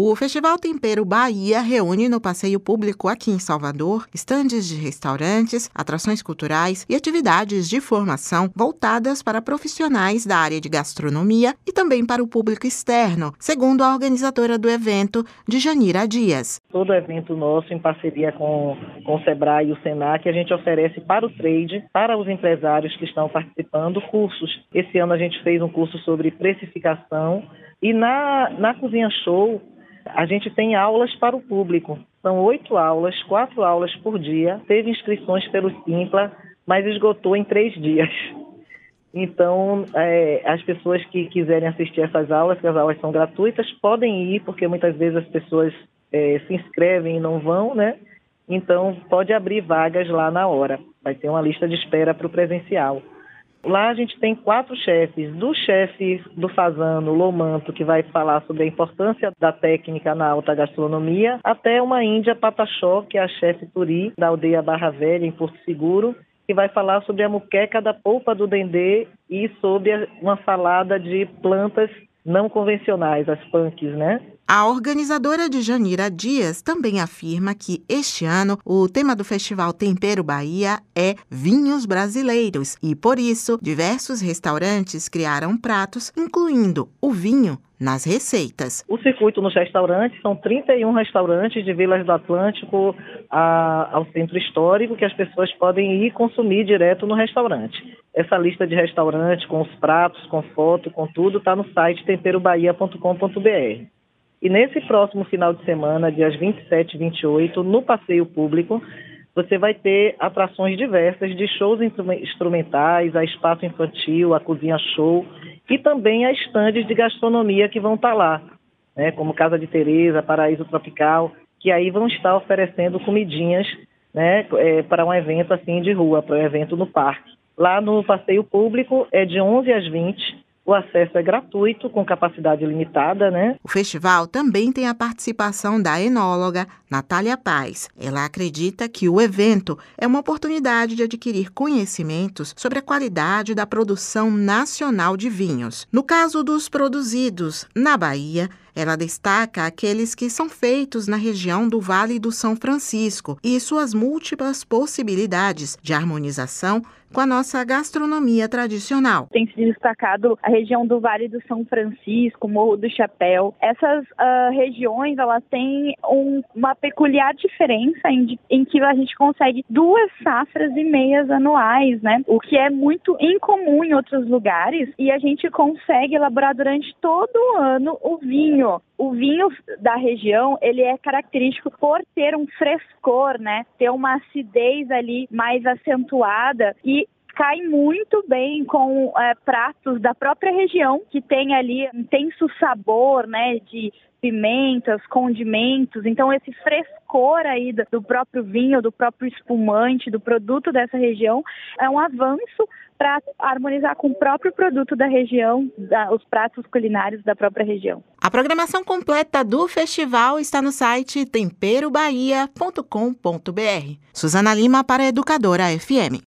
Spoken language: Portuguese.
O Festival Tempero Bahia reúne no passeio público aqui em Salvador estandes de restaurantes, atrações culturais e atividades de formação voltadas para profissionais da área de gastronomia e também para o público externo, segundo a organizadora do evento, Janira Dias. Todo evento nosso, em parceria com, com o SEBRAE e o SENAC, a gente oferece para o trade, para os empresários que estão participando, cursos. Esse ano a gente fez um curso sobre precificação e na, na Cozinha Show a gente tem aulas para o público. São oito aulas, quatro aulas por dia. Teve inscrições pelo Simpla, mas esgotou em três dias. Então, é, as pessoas que quiserem assistir essas aulas, que as aulas são gratuitas, podem ir, porque muitas vezes as pessoas é, se inscrevem e não vão, né? Então, pode abrir vagas lá na hora. Vai ter uma lista de espera para o presencial. Lá a gente tem quatro chefes, do chefe do Fazano, Lomanto, que vai falar sobre a importância da técnica na alta gastronomia, até uma índia Pataxó, que é a chefe Turi, da aldeia Barra Velha, em Porto Seguro, que vai falar sobre a muqueca da polpa do dendê e sobre uma salada de plantas não convencionais, as punks, né? A organizadora de Janira Dias também afirma que este ano o tema do Festival Tempero Bahia é vinhos brasileiros e, por isso, diversos restaurantes criaram pratos incluindo o vinho nas receitas. O circuito nos restaurantes são 31 restaurantes de Vilas do Atlântico a, ao centro histórico que as pessoas podem ir consumir direto no restaurante. Essa lista de restaurantes com os pratos, com foto, com tudo, está no site temperobahia.com.br. E nesse próximo final de semana, dias 27 e 28, no passeio público, você vai ter atrações diversas de shows instrumentais, a espaço infantil, a cozinha show e também as estandes de gastronomia que vão estar lá, né, como Casa de Teresa, Paraíso Tropical, que aí vão estar oferecendo comidinhas né, é, para um evento assim de rua, para um evento no parque. Lá no passeio público é de 11 às 20 o acesso é gratuito, com capacidade limitada, né? O festival também tem a participação da enóloga Natália Paz. Ela acredita que o evento é uma oportunidade de adquirir conhecimentos sobre a qualidade da produção nacional de vinhos. No caso dos produzidos na Bahia, ela destaca aqueles que são feitos na região do Vale do São Francisco e suas múltiplas possibilidades de harmonização com a nossa gastronomia tradicional. Tem se destacado a região do Vale do São Francisco, Morro do Chapéu. Essas uh, regiões elas têm um, uma peculiar diferença em, em, que a gente consegue duas safras e meias anuais, né? O que é muito incomum em outros lugares e a gente consegue elaborar durante todo o ano o vinho vinho, o vinho da região, ele é característico por ter um frescor, né? Ter uma acidez ali mais acentuada e cai muito bem com é, pratos da própria região, que tem ali intenso sabor, né, de pimentas, condimentos. Então, esse frescor aí do próprio vinho, do próprio espumante, do produto dessa região, é um avanço para harmonizar com o próprio produto da região, da, os pratos culinários da própria região. A programação completa do festival está no site temperobahia.com.br. Suzana Lima para Educadora FM.